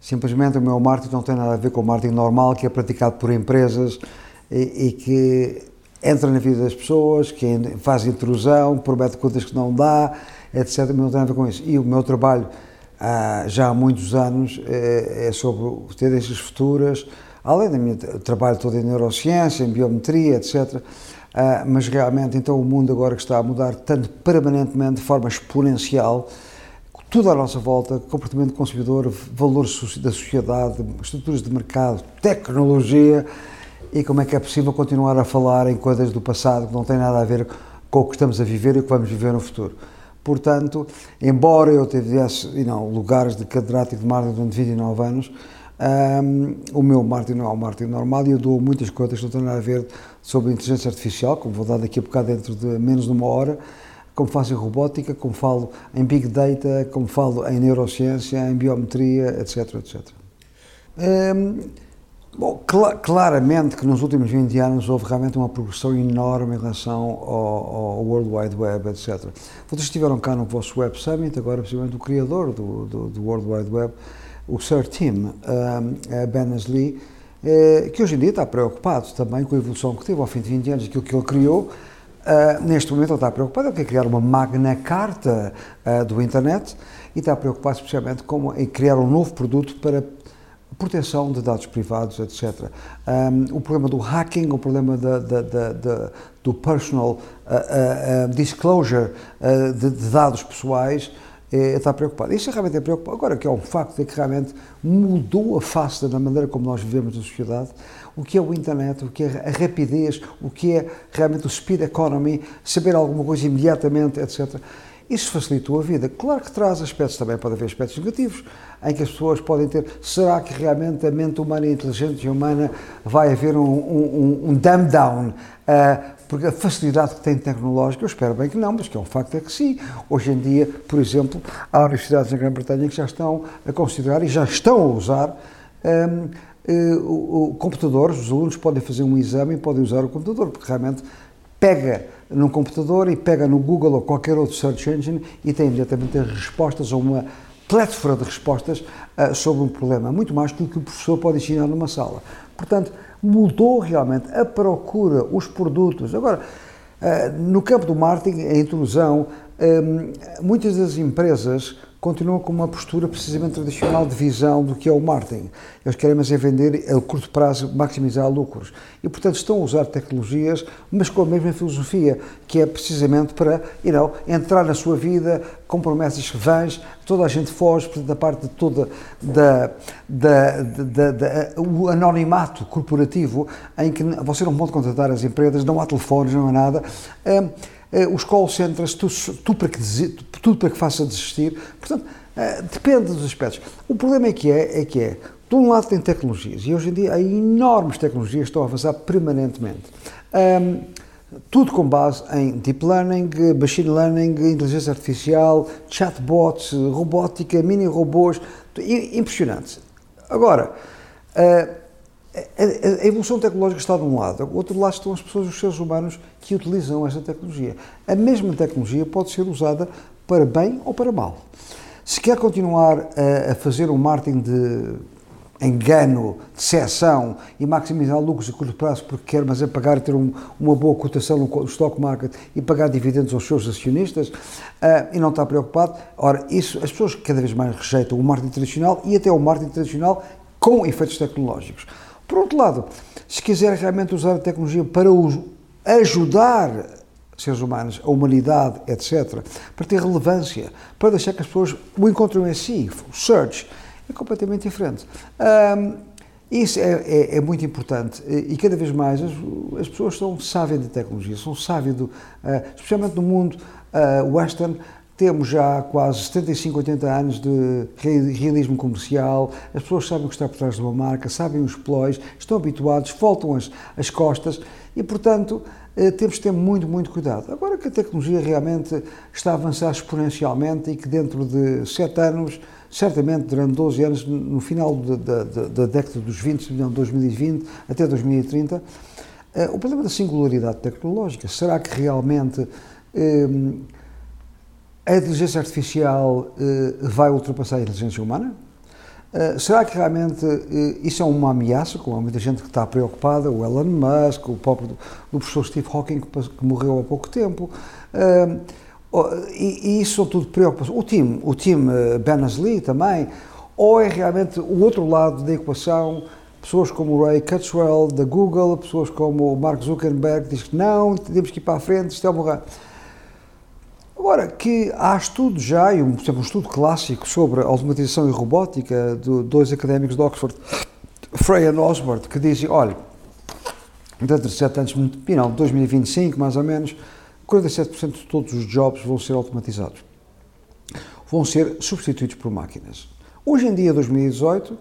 Simplesmente o meu marketing não tem nada a ver com o marketing normal que é praticado por empresas e, e que entra na vida das pessoas, que faz intrusão, promete coisas que não dá, etc. Não tem nada a ver com isso. E o meu trabalho há, já há muitos anos é, é sobre tendências futuras, além do meu trabalho todo em neurociência, em biometria, etc. Ah, mas realmente, então, o mundo agora que está a mudar tanto permanentemente, de forma exponencial, tudo à nossa volta, comportamento consumidor, valores da sociedade, estruturas de mercado, tecnologia e como é que é possível continuar a falar em coisas do passado que não têm nada a ver com o que estamos a viver e o que vamos viver no futuro. Portanto, embora eu tivesse know, lugares de catedrático de marketing durante 29 anos, um, o meu marketing não é um marketing normal e eu dou muitas coisas que não têm nada a ver sobre inteligência artificial, como vou dar daqui a bocado dentro de menos de uma hora, como faço em robótica, como falo em big data, como falo em neurociência, em biometria, etc, etc. Um, bom, cl claramente que nos últimos 20 anos houve realmente uma progressão enorme em relação ao, ao World Wide Web, etc. Vocês estiveram cá no vosso Web Summit, agora precisamente o criador do, do, do World Wide Web, o Sir Tim um, Berners-Lee, eh, que hoje em dia está preocupado também com a evolução que teve ao fim de 20 anos, aquilo que ele criou, Uh, neste momento ele está preocupado, ele quer criar uma magna carta uh, do internet e está preocupado especialmente com, em criar um novo produto para proteção de dados privados, etc. Um, o problema do hacking, o problema do personal uh, disclosure de, de, dados pessoais, está preocupado. Isso realmente é preocupante. Agora, que é um facto é que realmente mudou a face da maneira como nós vivemos na sociedade, o que é o internet, o que é a rapidez, o que é realmente o speed economy, saber alguma coisa imediatamente, etc. Isso facilitou a vida. Claro que traz aspectos também, pode haver aspectos negativos, em que as pessoas podem ter, será que realmente a mente humana e a inteligência humana vai haver um, um, um dumb down? Uh, porque a facilidade que tem tecnológica, eu espero bem que não, mas que é um facto é que sim. Hoje em dia, por exemplo, há universidades na Grã-Bretanha que já estão a considerar e já estão a usar um, eh, o, o, computadores, os alunos podem fazer um exame e podem usar o computador, porque realmente pega no computador e pega no Google ou qualquer outro search engine e tem imediatamente as respostas ou uma plétora de respostas uh, sobre um problema, muito mais do que o professor pode ensinar numa sala. Portanto, mudou realmente a procura, os produtos. Agora, uh, no campo do marketing, a intrusão, um, muitas das empresas continuam com uma postura precisamente tradicional de visão do que é o marketing. Eles querem mas é vender a curto prazo, maximizar lucros. E, portanto, estão a usar tecnologias, mas com a mesma filosofia, que é precisamente para you know, entrar na sua vida com promessas vãs, toda a gente foge portanto, da parte de toda da, da, da, da, o anonimato corporativo, em que você não pode contratar as empresas, não há telefones, não há nada. Um, os call centers, tu, tu para que, tudo para que faça desistir. Portanto, eh, depende dos aspectos. O problema é que é, é que é, de um lado tem tecnologias, e hoje em dia há enormes tecnologias que estão a avançar permanentemente. Um, tudo com base em deep learning, machine learning, inteligência artificial, chatbots, robótica, mini-robôs, impressionante. Agora, uh, a, evolução tecnológica está de um lado, do outro lado estão as pessoas, os seres humanos que utilizam essa tecnologia. A mesma tecnologia pode ser usada para bem ou para mal. Se quer continuar a, a fazer um marketing de engano, decepção e maximizar lucros a curto prazo porque quer, mas é pagar e ter um, uma boa cotação no stock market e pagar dividendos aos seus acionistas uh, e não está preocupado. Ora, isso, as pessoas cada vez mais rejeitam o marketing tradicional e até o marketing tradicional com efeitos tecnológicos. Por outro lado, se quiser realmente usar a tecnologia para ajudar seres humanos, a humanidade, etc., para ter relevância, para deixar que as pessoas o encontrem em si, o search, é completamente diferente. Um, isso é, é, é, muito importante e cada vez mais as, as pessoas são sábias de tecnologia, são sábias, do, uh, especialmente no mundo uh, western, temos já quase 75, 80 anos de realismo comercial, as pessoas sabem o que está por trás de uma marca, sabem os ploys, estão habituados, faltam as, as costas e, portanto, eh, temos de ter muito, muito cuidado. Agora que a tecnologia realmente está a avançar exponencialmente e que dentro de 7 anos, certamente durante 12 anos, no final da, da, da década dos 20, 2020 até 2030, eh, o problema da singularidade tecnológica, será que realmente eh, a inteligência artificial uh, vai ultrapassar a inteligência humana? Uh, será que realmente uh, isso é uma ameaça, como há muita gente que está preocupada, o Elon Musk, o próprio do, do professor Steve Hawking, que, que, morreu há pouco tempo, oh, e, e, isso são tudo preocupações. O time, o time Berners-Lee também, ou é realmente o outro lado da equação, pessoas como o Ray Kurzweil da Google, pessoas como o Mark Zuckerberg, diz que não, temos que ir para a frente, isto é uma Agora, que há estudos já, e um, por exemplo, um estudo clássico sobre automatização e robótica de dois académicos de Oxford, Frey e Osborne, que dizem, olha, dentro de 7 anos, final de 2025, mais ou menos, 47% de todos os jobs vão ser automatizados. Vão ser substituídos por máquinas. Hoje em dia, 2018, uh,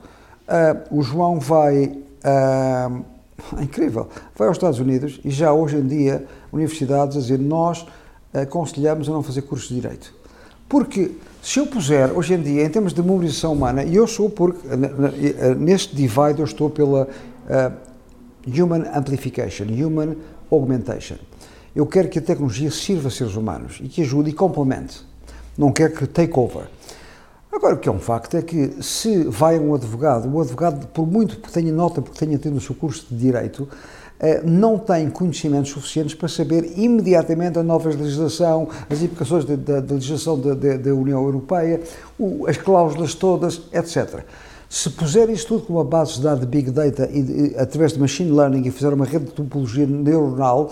o João vai... Uh, é incrível, vai aos Estados Unidos e já hoje em dia universidades a dizer nós aconselhamos a não fazer cursos de Direito. Porque se eu puser, hoje em dia, em termos de mobilização humana, e eu sou, porque neste divide eu estou pela uh, Human Amplification, Human Augmentation. Eu quero que a tecnologia sirva a seres humanos e que ajude e complemente. Não quero que take over. Agora, o que é um facto é que se vai um advogado, o advogado, por muito que tenha nota, porque tenha tido o seu curso de Direito, eh, não tem conhecimentos suficientes para saber imediatamente a nova legislação, as implicações da, legislação da, União Europeia, as cláusulas todas, etc. Se puser isto tudo com uma base de dados de Big Data e, e através de Machine Learning e fizer uma rede de topologia neuronal,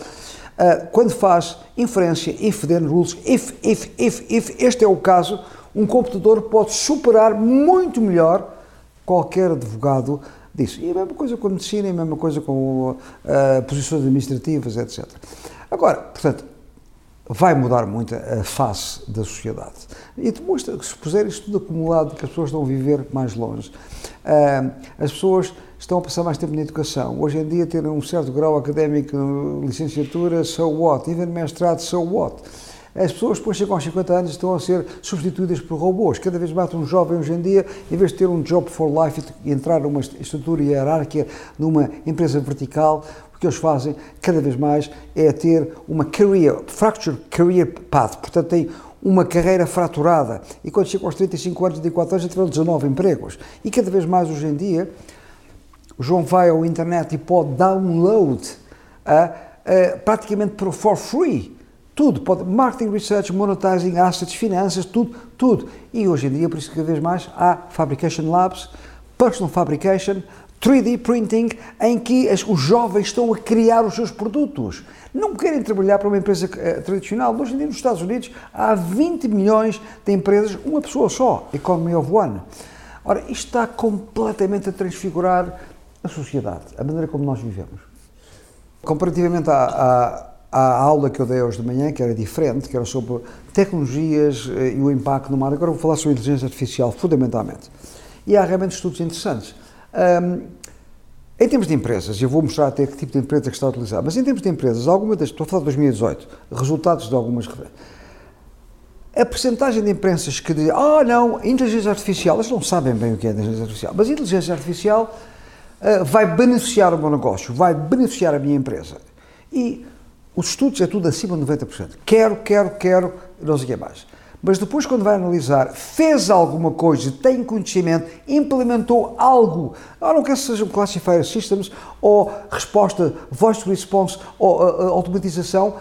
Uh, quando faz inferência, if then rules, if, if, if, if, este é o caso, um computador pode superar muito melhor qualquer advogado disso. E a mesma coisa com a medicina, a mesma coisa com uh, posições administrativas, etc. Agora, portanto, vai mudar muito a face da sociedade. E demonstra que se puser isto tudo acumulado, que as pessoas estão a viver mais longe, uh, as pessoas estão a passar mais tempo na educação. Hoje em dia, ter um certo grau académico, licenciatura, so what? Even mestrado, so what? As pessoas depois chegam aos 50 anos estão a ser substituídas por robôs. Cada vez mais um jovem hoje em dia, em vez de ter um job for life e entrar numa estrutura hierárquica numa empresa vertical, o que eles fazem cada vez mais é ter uma career, fractured career path, portanto tem uma carreira fraturada e quando chegam aos 35 anos, 34 anos, já tiveram 19 empregos. E cada vez mais hoje em dia, o João vai ao internet e pode download uh, uh, praticamente for free tudo, pode, marketing, research, monetizing, assets, finanças, tudo, tudo. E hoje em dia, por isso cada vez mais, há fabrication labs, personal fabrication, 3D printing, em que as, os jovens estão a criar os seus produtos. Não querem trabalhar para uma empresa uh, tradicional. Hoje em dia, nos Estados Unidos, há 20 milhões de empresas, uma pessoa só, Economy of One. Ora, isto está completamente a transfigurar a sociedade, a maneira como nós vivemos. Comparativamente à, a aula que eu dei hoje de manhã, que era diferente, que era sobre tecnologias eh, e o impacto no mar. Agora vou falar sobre inteligência artificial, fundamentalmente. E há realmente estudos interessantes. Um, em termos de empresas, eu vou mostrar até que tipo de empresa que está a utilizar, mas em termos de empresas, algumas das, estou a falar de 2018, resultados de algumas. A percentagem de empresas que dizem, ah, oh, não, inteligência artificial, eles não sabem bem o que é inteligência artificial, mas inteligência artificial uh, vai beneficiar o meu negócio, vai beneficiar a minha empresa. E os estudos é tudo acima de 90%. Quero, quero, quero, não sei o que mais. Mas depois, quando vai analisar, fez alguma coisa, tem conhecimento, implementou algo, ah, não quer que sejam classifier systems, ou resposta voice response, ou uh, automatização,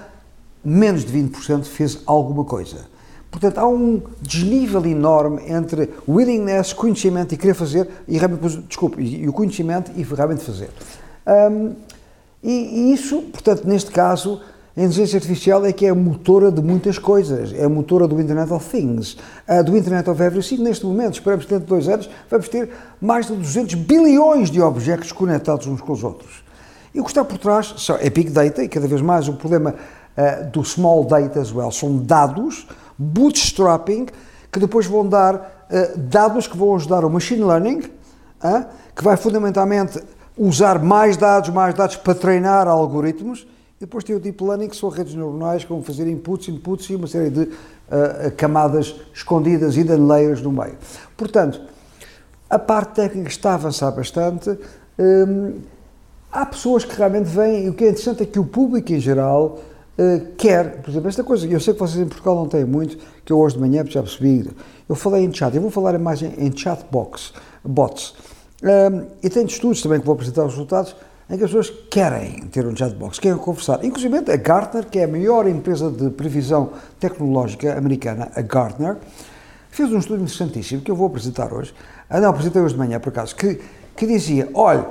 menos de 20% fez alguma coisa. Portanto, há um desnível enorme entre willingness, conhecimento e querer fazer, e desculpe, e, o conhecimento e realmente fazer. Um, e, isso, portanto, neste caso, a inteligência artificial é que é a motora de muitas coisas, é a motora do Internet of Things, do Internet of Everything. Neste momento, esperamos que dentro de dois anos, vamos ter mais de 200 bilhões de objetos conectados uns com os outros. E o que está por trás é Big Data, e cada vez mais o problema uh, do Small Data as well, são dados, bootstrapping, que depois vão dar uh, dados que vão ajudar o machine learning, uh, que vai fundamentalmente usar mais dados, mais dados para treinar algoritmos. E depois tem o deep learning, que são redes neuronais vão fazer inputs, inputs e uma série de uh, camadas escondidas, hidden layers no meio. Portanto, a parte técnica está a avançar bastante. Um, há pessoas que realmente vêm, e o que é interessante é que o público em geral uh, quer, por exemplo, esta coisa, eu sei que vocês em Portugal não têm muito, que eu hoje de manhã já percebi, eu falei em chat, eu vou falar mais em, em chat box, bots. Um, e tenho estudos também que vou apresentar os resultados em que as pessoas querem ter um chatbox, querem conversar. Inclusive a Gartner, que é a maior empresa de previsão tecnológica americana, a Gartner, fez um estudo interessantíssimo que eu vou apresentar hoje. Ah, não, apresentei hoje de manhã, por acaso, que, que dizia: olha,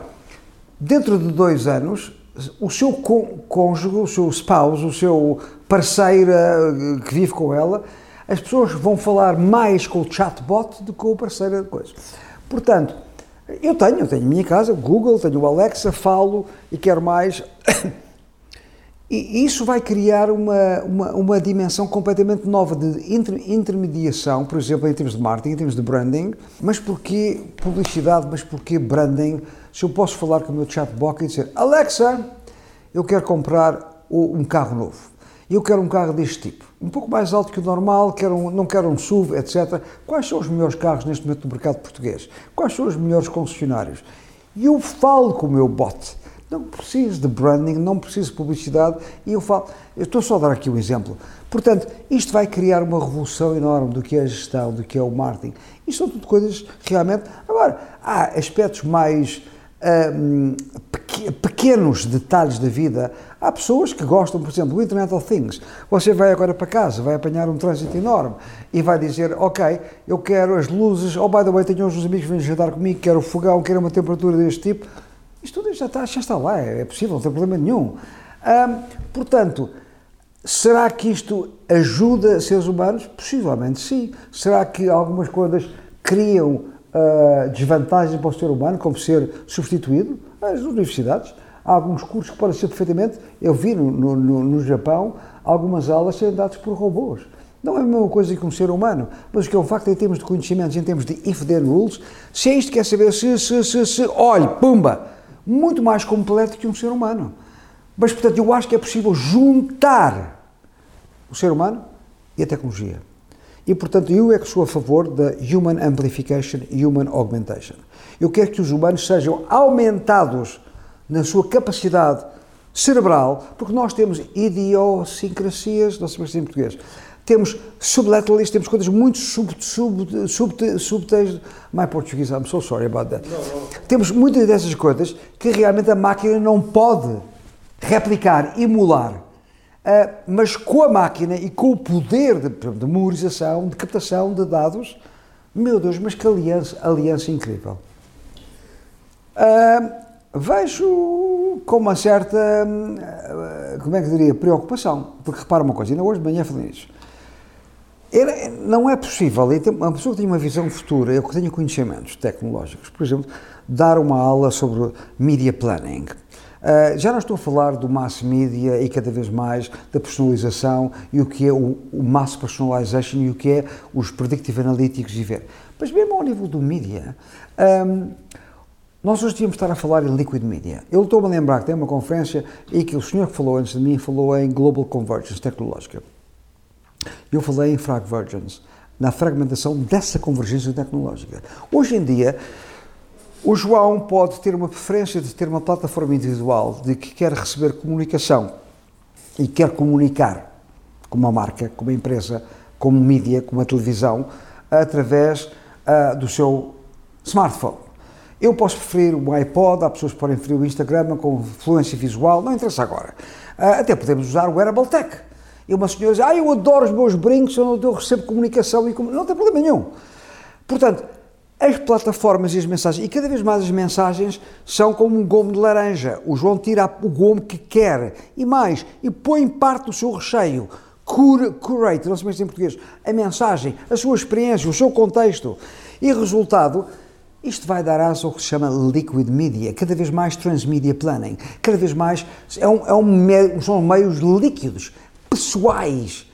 dentro de dois anos, o seu cônjuge, o seu spouse, o seu parceiro eh, que vive com ela, as pessoas vão falar mais com o chatbot do que com o parceiro de coisa. Portanto, eu tenho, tenho minha casa, Google, tenho o Alexa, falo e quero mais. E isso vai criar uma, uma, uma dimensão completamente nova de inter, intermediação, por exemplo, em termos de marketing, em termos de branding. Mas porquê publicidade? Mas porquê branding? Se eu posso falar com o meu chatbot e dizer Alexa, eu quero comprar um carro novo. Eu quero um carro deste tipo, um pouco mais alto que o normal, quero um, não quero um SUV, etc. Quais são os melhores carros neste momento no mercado português? Quais são os melhores concessionários? E eu falo com o meu bot não preciso de branding, não preciso de publicidade e eu falo, eu estou só a dar aqui um exemplo. Portanto, isto vai criar uma revolução enorme do que é a gestão, do que é o marketing. Isto são tudo coisas realmente. Agora, há aspectos mais pequenos detalhes da vida. Há pessoas que gostam, por exemplo, do Internet of Things. Você vai agora para casa, vai apanhar um trânsito enorme e vai dizer: Ok, eu quero as luzes. Oh, by the way, tenho uns amigos que vêm jantar comigo, quero o fogão, quero uma temperatura deste tipo isto tudo já está, já está lá, é possível, não tem problema nenhum. portanto, será que isto ajuda seres humanos? Possivelmente sim. Será que algumas coisas criam uh, desvantagens para o ser humano, como ser substituído? As universidades. Há alguns cursos que podem ser perfeitamente. Eu vi no, no, no Japão algumas aulas serem dadas por robôs. Não é a mesma coisa que um ser humano, mas o que é um facto em termos de conhecimentos, em termos de if-then rules, se é isto que quer saber, se, se, se, se, olhe, pumba, muito mais completo que um ser humano. Mas, portanto, eu acho que é possível juntar o ser humano e a tecnologia. E, portanto, eu é que sou a favor da Human Amplification e Human Augmentation. Eu quero que os humanos sejam aumentados na sua capacidade cerebral, porque nós temos idiosincrasias, não sei se em português, temos sublateralistas, temos coisas muito sub, sub, sub, subtéis. My Portuguese, I'm so sorry about that. Não, não. Temos muitas dessas coisas que realmente a máquina não pode replicar, emular. Uh, mas com a máquina e com o poder de, de memorização, de captação de dados, meu Deus, mas que aliança, aliança incrível. Uh, vejo com uma certa, uh, como é que diria, preocupação, porque repara uma coisa, ainda hoje de manhã falei nisso. Era, não é possível, uma pessoa que tem uma visão futura, eu que tenho conhecimentos tecnológicos, por exemplo, dar uma aula sobre media planning. Uh, já não estou a falar do mass media e cada vez mais da personalização e o que é o, o mass personalization e o que é os predictive analytics e ver. Mas mesmo ao nível do media, um, nós hoje devíamos estar a falar em liquid media. Eu estou-me a lembrar que tem uma conferência e que o senhor que falou antes de mim falou em global convergence tecnológica. Eu falei em fragvergence, na fragmentação dessa convergência tecnológica. Hoje em dia, o João pode ter uma preferência de ter uma plataforma individual de que quer receber comunicação e quer comunicar com uma marca, com uma empresa, como mídia, com uma televisão, através uh, do seu smartphone. Eu posso preferir o iPod, há pessoas que podem preferir o Instagram com fluência visual, não interessa agora. Uh, até podemos usar o Wearable Tech, e uma senhora diz, ah, eu adoro os meus brincos, eu, recebo comunicação e com... não tem problema nenhum. Portanto, as plataformas e as mensagens, e cada vez mais as mensagens são como um gomo de laranja. O João tira o gomo que quer e mais, e põe parte do seu recheio. Cur, curate, não sei mais em português, a mensagem, a sua experiência, o seu contexto. E resultado, isto vai dar asa ao que se chama liquid media, cada vez mais transmedia planning, cada vez mais é um, é um, são meios líquidos pessoais,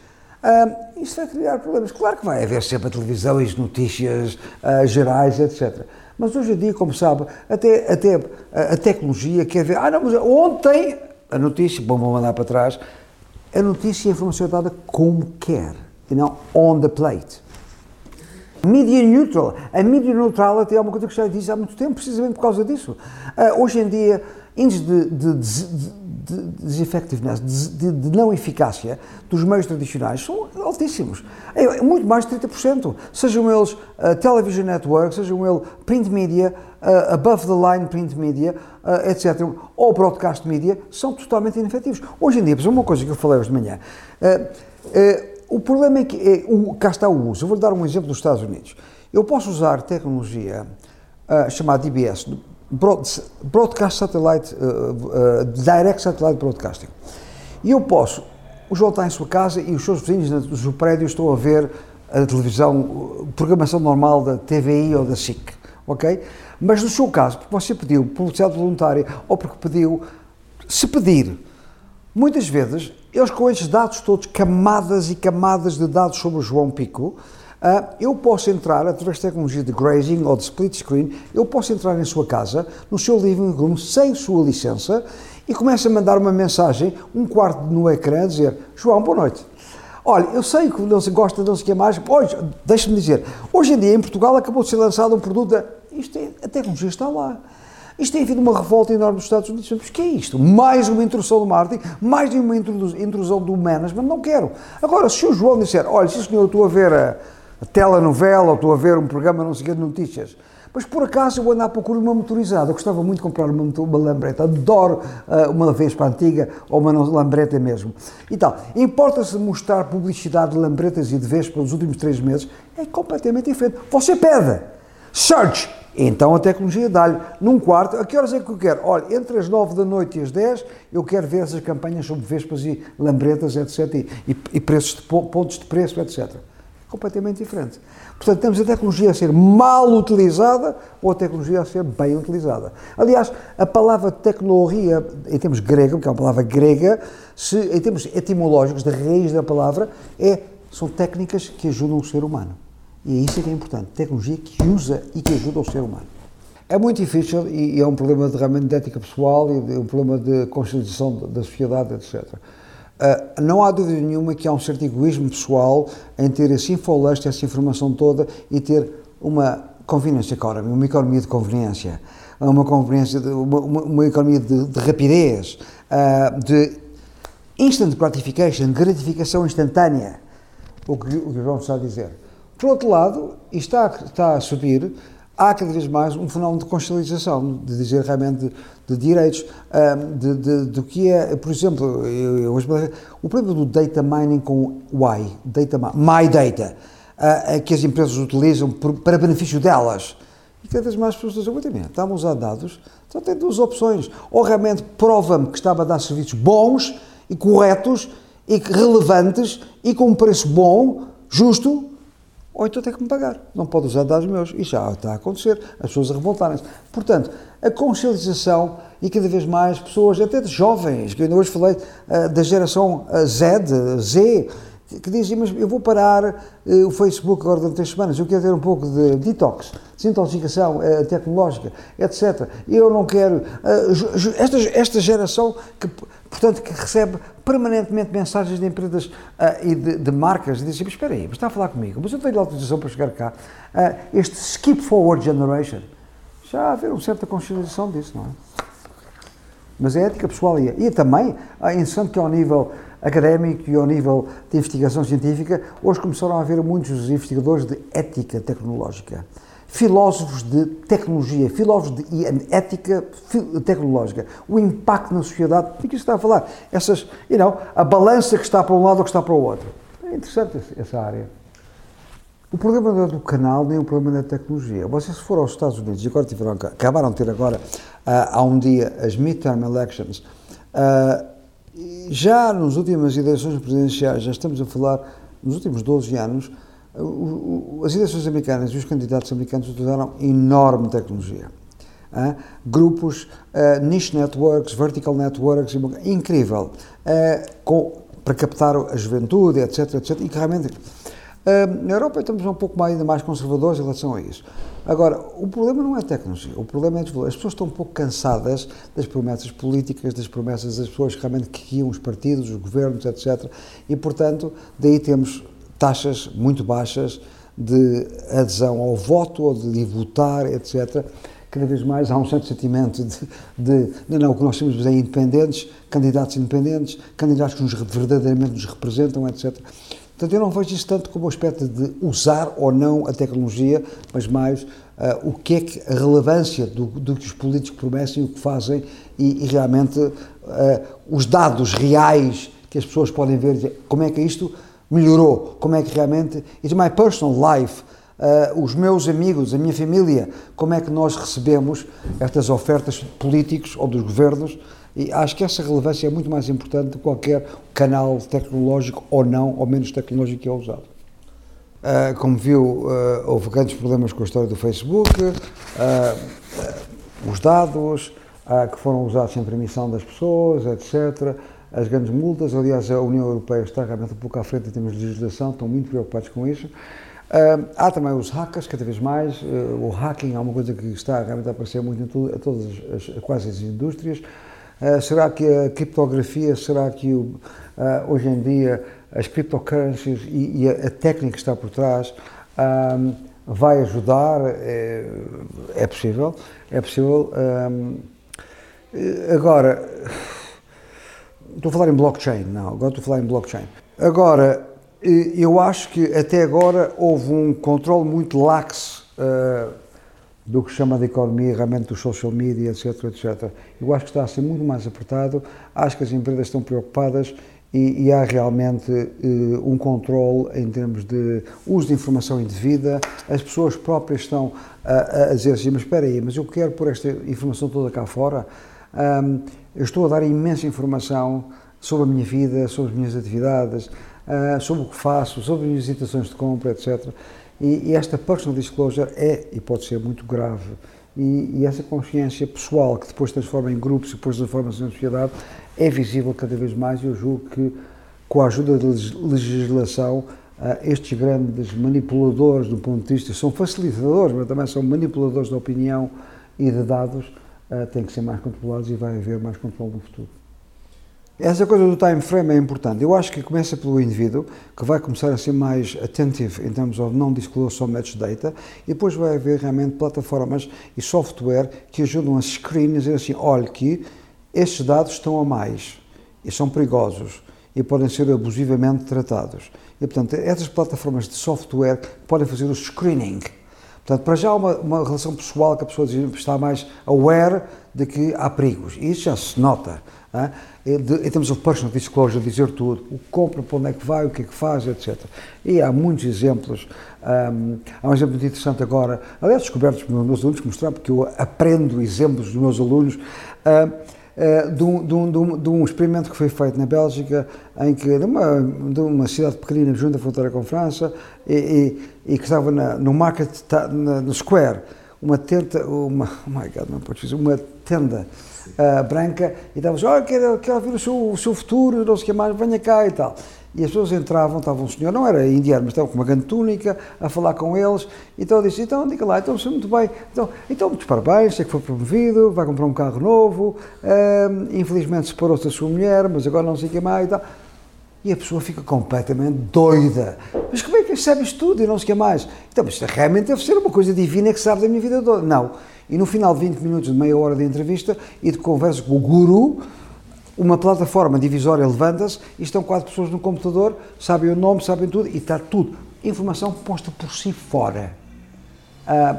Uh, isso vai criar problemas. Claro que vai haver sempre a televisão e as notícias uh, gerais, etc. Mas hoje em dia, como sabe, até, até a, tecnologia quer ver. Ah, não, mas ontem a notícia, bom, vou mandar para trás, a notícia e a informação é dada como quer e não on the plate. Media neutral. A media neutrality é uma coisa que já disse há muito tempo, precisamente por causa disso. Uh, hoje em dia, índices de, de, de, de deseffectiveness, de, de, não eficácia dos meios tradicionais são altíssimos. É muito mais de 30%. Sejam eles uh, television network, sejam eles print media, uh, above the line print media, uh, etc., ou broadcast media, são totalmente inefetivos. Hoje em dia, por uma coisa que eu falei hoje de manhã, o problema é que, é, o, cá está o uso. Eu vou dar um exemplo dos Estados Unidos. Eu posso usar tecnologia chamada Broadcast Satellite, uh, uh, Direct Satellite Broadcasting. E eu posso, o João está em sua casa e os seus vizinhos do prédio estão a ver a televisão, a programação normal da TVI ou da SIC, ok? Mas no seu caso, porque você pediu publicidade voluntária ou porque pediu, se pedir, muitas vezes, eles com esses dados todos, camadas e camadas de dados sobre o João Pico, Uh, eu posso entrar, através de tecnologia de grazing ou de split screen, eu posso entrar em sua casa, no seu living room, sem sua licença, e começo a mandar uma mensagem, um quarto no ecrã, a dizer, João, boa noite. Olha, eu sei que não se gosta não se quer mais, pois, deixe-me dizer, hoje em dia em Portugal acabou de ser lançado um produto, isto é, a tecnologia está lá. Isto tem havido uma revolta enorme nos Estados Unidos. Mas o que é isto? Mais uma introdução do marketing, mais uma introdução do management, não quero. Agora, se o João disser, olha, se o senhor, estou a ver a telenovela, ou estou a ver um programa, não sei de notícias. Mas por acaso eu ando à procura de uma motorizada. Eu gostava muito de comprar uma, uma lambreta. Adoro uh, uma Vespa antiga ou uma lambreta mesmo. E tal. Importa-se mostrar publicidade de lambretas e de Vespa nos últimos três meses? É completamente diferente. Você pede. Search. Então a tecnologia dá-lhe num quarto. A que horas é que eu quero? Olha, entre as nove da noite e as dez, eu quero ver essas campanhas sobre Vespas e lambretas, etc. E, e preços de pontos de preço, etc completamente diferente. Portanto, temos a tecnologia a ser mal utilizada ou a tecnologia a ser bem utilizada. Aliás, a palavra tecnologia, em termos grego, que é uma palavra grega, se, em termos etimológicos, da raiz da palavra, é, são técnicas que ajudam o ser humano. E é isso que é importante, tecnologia que usa e que ajuda o ser humano. É muito difícil e, é um problema de, realmente de ética pessoal e um problema de conscientização da sociedade, etc. Uh, não há dúvida nenhuma que há um certo egoísmo pessoal em ter esse infoleste, essa informação toda e ter uma convenience economy, uma economia de conveniência, uma, conveniência de, uma, uma, uma economia de, de rapidez, uh, de instant gratification, gratificação instantânea, o que o, que João está a dizer. Por outro lado, está, está a subir há cada vez mais um fenómeno de consciencialização, de dizer realmente de, de direitos, de, de, do que é, por exemplo, eu, eu, o problema do data mining com Y, data, my data, uh, que as empresas utilizam por, para benefício delas. E cada vez mais pessoas dizem, wait a estamos a usar dados, só tem duas opções. Ou realmente prova-me que estava a dar serviços bons e corretos e relevantes e com um preço bom, justo, ou então tem que me pagar. Não pode usar dados meus. E já está a acontecer, as pessoas a revoltarem-se. Portanto, a consciencialização e cada vez mais pessoas, até de jovens, que eu ainda hoje falei uh, da geração uh, Z, Z, que dizem, mas eu vou parar uh, o Facebook agora durante três semanas, eu quero ter um pouco de detox, desintoxicação uh, tecnológica, etc. Eu não quero... Uh, esta, esta geração que, portanto, que recebe permanentemente mensagens de empresas e de, de, marcas e dizem, mas espera aí, mas está a falar comigo, mas eu tenho autorização para chegar cá. este skip forward generation, já há haver uma certa conscienciação disso, não é? Mas é ética pessoal e, e também é interessante que ao nível académico e ao nível de investigação científica, hoje começaram a haver muitos investigadores de ética tecnológica, filósofos de tecnologia, filósofos de ética tecnológica, o impacto na sociedade, o que está a falar? Essas, you know, a balança que está para um lado ou que está para o outro. É interessante essa área. O problema não é do canal, nem o problema da tecnologia. Vocês se for aos Estados Unidos, e agora tiveram, acabaram de ter agora, uh, há um dia, as midterm elections, uh, já nas últimas eleições presidenciais, já estamos a falar, nos últimos 12 anos, as eleições americanas e os candidatos americanos utilizaram enorme tecnologia. Uh, grupos, uh, niche networks, vertical networks, incrível, uh, com para captar a juventude, etc, etc, e que realmente na Europa estamos um pouco mais, ainda mais conservadores em relação a isso. Agora, o problema não é a tecnologia, o problema é as pessoas estão um pouco cansadas das promessas políticas, das promessas das pessoas que realmente que os partidos, os governos, etc. E, portanto, daí temos taxas muito baixas de adesão ao voto ou de votar, etc. Cada vez mais há um certo sentimento de, de não, não, o que nós chamamos de independentes, candidatos independentes, candidatos que nos, verdadeiramente nos representam, etc. Portanto, eu não vejo isso tanto como o aspecto de usar ou não a tecnologia, mas mais uh, o que é que a relevância do, do que os políticos promessem, o que fazem e, e realmente uh, os dados reais que as pessoas podem ver, como é que isto melhorou, como é que realmente, it's my personal life, uh, os meus amigos, a minha família, como é que nós recebemos estas ofertas políticos ou dos governos e acho que essa relevância é muito mais importante do que qualquer canal tecnológico ou não, ou menos tecnológico que é usado. Uh, como viu, uh, houve grandes problemas com a história do Facebook, uh, os dados que foram usados sem permissão das pessoas, etc. As grandes multas, aliás, a União Europeia está realmente um pouco à frente em termos de legislação, estão muito preocupados com isso. há também os hackers, cada vez mais. o hacking é uma coisa que está realmente a aparecer muito em, todas as, quase as indústrias. Uh, será que a criptografia, será que o, uh, hoje em dia as cryptocurrencies e, e a, técnica que está por trás vai ajudar? É, é, possível, é possível. Um, agora, estou a falar em blockchain, não, agora estou a falar em blockchain. Agora, eu acho que até agora houve um controle muito laxo uh, do que chama de economia, realmente dos social media, etc, etc. Eu acho que está a ser muito mais apertado, acho que as empresas estão preocupadas e, e há realmente uh, um controle em termos de uso de informação indevida, as pessoas próprias estão a, a dizer assim, mas espera aí, mas eu quero pôr esta informação toda cá fora, um, eu estou a dar imensa informação sobre a minha vida, sobre as minhas atividades, uh, sobre o que faço, sobre as minhas visitações de compra, etc. E, e, esta personal disclosure é e pode ser muito grave. E, e, essa consciência pessoal que depois transforma em grupos e depois transforma-se em sociedade é visível cada vez mais e eu julgo que com a ajuda da legislação uh, estes grandes manipuladores do ponto de vista, são facilitadores, mas também são manipuladores de opinião e de dados, uh, têm que ser mais controlados e vai haver mais controle no futuro. Essa coisa do time frame é importante. Eu acho que começa pelo indivíduo, que vai começar a ser mais attentive em termos de não disclose só metadata, e depois vai haver realmente plataformas e software que ajudam a screen e dizer assim, olha que estes dados estão a mais e são perigosos e podem ser abusivamente tratados. E, portanto, essas plataformas de software podem fazer o screening. Portanto, para já uma, uma relação pessoal que a pessoa está mais aware de que há perigos. E isso já se nota. Em termos de personal disclosure, dizer tudo, o que compra, para onde é que vai, o que é que faz, etc. E há muitos exemplos. Um, há um exemplo muito interessante agora, aliás, descobertos pelos meus alunos, que mostrar, porque eu aprendo exemplos dos meus alunos. Uh, de, um, de, um, de, um, experimento que foi feito na Bélgica, em que, numa, de uma cidade pequenina junto à fronteira com a França, e, e, e que estava na, no Market, na, no Square, uma tenda, uma, oh my God, não pode dizer, uma tenda uh, branca e estávamos, olha, quero, quero ver o seu, o seu futuro, não sei o que mais, venha cá e tal. E as pessoas entravam, estava um senhor, não era indiano, mas estava com uma grande túnica, a falar com eles, então eu disse, então diga lá, então você muito bem, então, então muitos parabéns, sei que foi promovido, vai comprar um carro novo, uh, infelizmente separou-se da sua mulher, mas agora não sei o que mais e tal. E a pessoa fica completamente doida. Mas como é que isto tudo e não sei o que mais? Então, mas realmente deve ser uma coisa divina que sabe da minha vida toda. Não. E no final de 20 minutos, de meia hora de entrevista e de conversa com o guru, uma plataforma divisória levanta-se e estão quatro pessoas no computador, sabem o nome, sabem tudo e está tudo. Informação posta por si fora. Ah,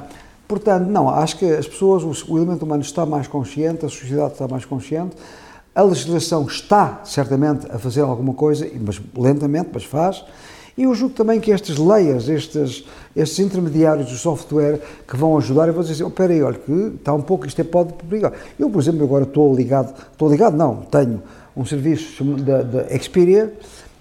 portanto, não, acho que as pessoas, o, elemento humano está mais consciente, a sociedade está mais consciente, a legislação está certamente a fazer alguma coisa, mas lentamente, mas faz. E eu julgo também que estes layers, estes, estes intermediários do software que vão ajudar, eu vou dizer, oh, espera aí, olha, que está um pouco, isto é, pode perigar. Eu, por exemplo, agora estou ligado, estou ligado, não, tenho um serviço da, da Xperia,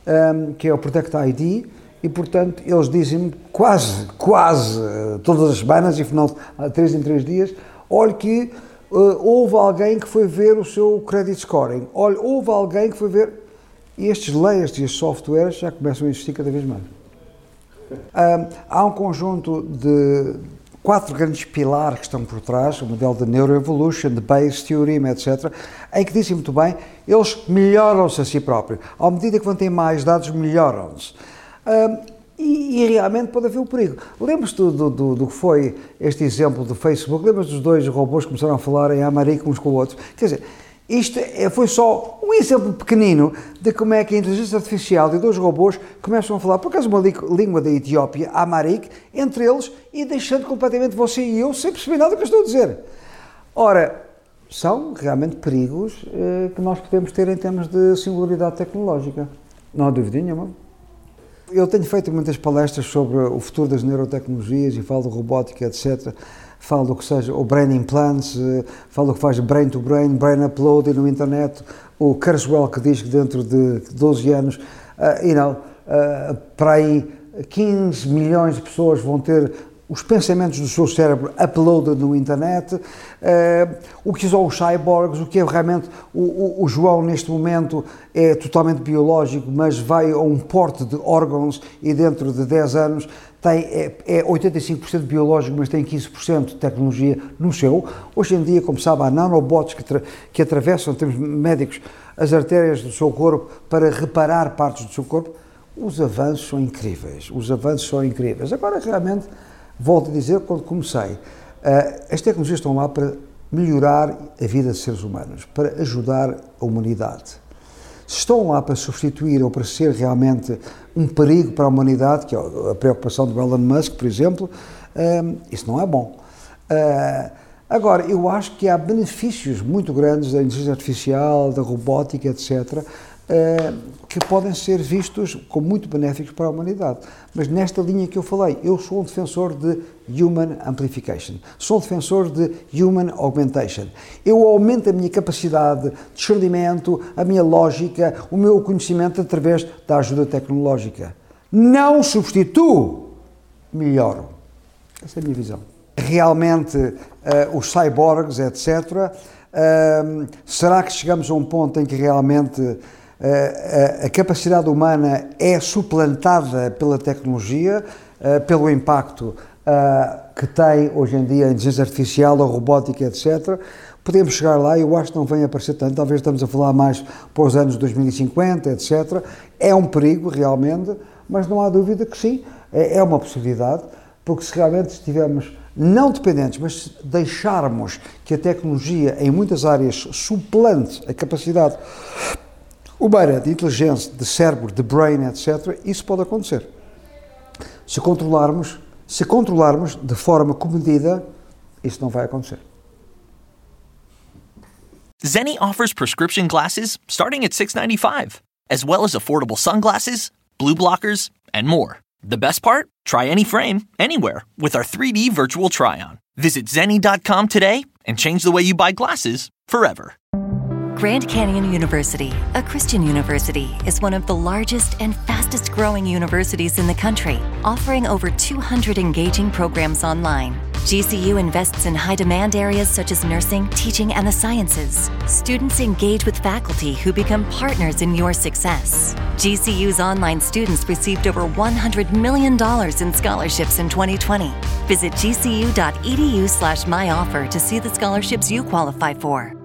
um, que é o Protect ID, e, portanto, eles dizem-me quase, quase, todas as semanas, e final de três em três dias, olha que uh, houve alguém que foi ver o seu credit scoring, olha, houve alguém que foi ver E estes layers e softwares já começam a existir cada vez mais. Um, há um conjunto de quatro grandes pilares que estão por trás, o modelo de Neuroevolution, de Bayes Theorem, etc., em que dizem muito bem, eles melhoram-se a si próprios. À medida que vão ter mais dados, melhoram-se. Um, e, e, realmente pode haver um perigo. Lembras-te do, do, do, do, que foi este exemplo do Facebook? Lembras dos dois robôs que começaram a falar em América uns com os outros? Quer dizer, isto é, foi só um exemplo pequenino de como é que a inteligência artificial e dois robôs começam a falar, por acaso, uma língua da Etiópia, Amharic, entre eles e deixando completamente você e eu sem perceber nada do que eu estou a dizer. Ora, são realmente perigos eh, que nós podemos ter em termos de singularidade tecnológica. Não há dúvida nenhuma. Eu tenho feito muitas palestras sobre o futuro das neurotecnologias e falo de robótica, etc falo do que seja o brain implants, eh, falo do que faz brain to brain, brain upload no internet, o Kurzweil que diz que dentro de 12 anos, uh, you know, uh, para aí 15 milhões de pessoas vão ter os pensamentos do seu cérebro uploaded no internet, uh, o que são os cyborgs, o que é realmente o, o, o, João neste momento é totalmente biológico, mas vai a um porte de órgãos e dentro de 10 anos tem, é, é 85% biológico, mas tem 15% de tecnologia no seu. Hoje em dia, como sabe, há nanobots que, que atravessam, temos médicos, as artérias do seu corpo para reparar partes do seu corpo. Os avanços são incríveis, os avanços são incríveis. Agora, realmente, volto a dizer, quando comecei, uh, as tecnologias estão lá para melhorar a vida de seres humanos, para ajudar a humanidade se estão lá para substituir ou para ser realmente um perigo para a humanidade, que é a preocupação do Elon Musk, por exemplo, um, isso não é bom. Uh, agora, eu acho que há benefícios muito grandes da inteligência artificial, da robótica, etc., que podem ser vistos como muito benéficos para a humanidade. Mas nesta linha que eu falei, eu sou um defensor de Human Amplification, sou um defensor de Human Augmentation. Eu aumento a minha capacidade de discernimento, a minha lógica, o meu conhecimento através da ajuda tecnológica. Não substituo, melhoro. Essa é a minha visão. Realmente, uh, os cyborgs, etc., uh, eh, será que chegamos a um ponto em que realmente a, capacidade humana é suplantada pela tecnologia, eh, pelo impacto eh, que tem hoje em dia a inteligência artificial, a robótica, etc. Podemos chegar lá, eu acho que não vem aparecer tanto, talvez estamos a falar mais para os anos 2050, etc. É um perigo, realmente, mas não há dúvida que sim, é, é uma possibilidade, porque se realmente estivermos não dependentes, mas deixarmos que a tecnologia em muitas áreas suplante a capacidade humana, de inteligência, de cérebro, de brain, etc., isso pode acontecer. Se controlarmos, se controlarmos de forma comedida, isso não vai acontecer. Zenni offers prescription glasses starting at $6.95, as well as affordable sunglasses, blue blockers, and more. The best part? Try any frame, anywhere, with our 3D virtual try on. Visit Zenni.com today and change the way you buy glasses forever. Grand Canyon University, a Christian university, is one of the largest and fastest growing universities in the country, offering over 200 engaging programs online. GCU invests in high demand areas such as nursing, teaching, and the sciences. Students engage with faculty who become partners in your success. GCU's online students received over $100 million in scholarships in 2020. Visit gcu.edu slash myoffer to see the scholarships you qualify for.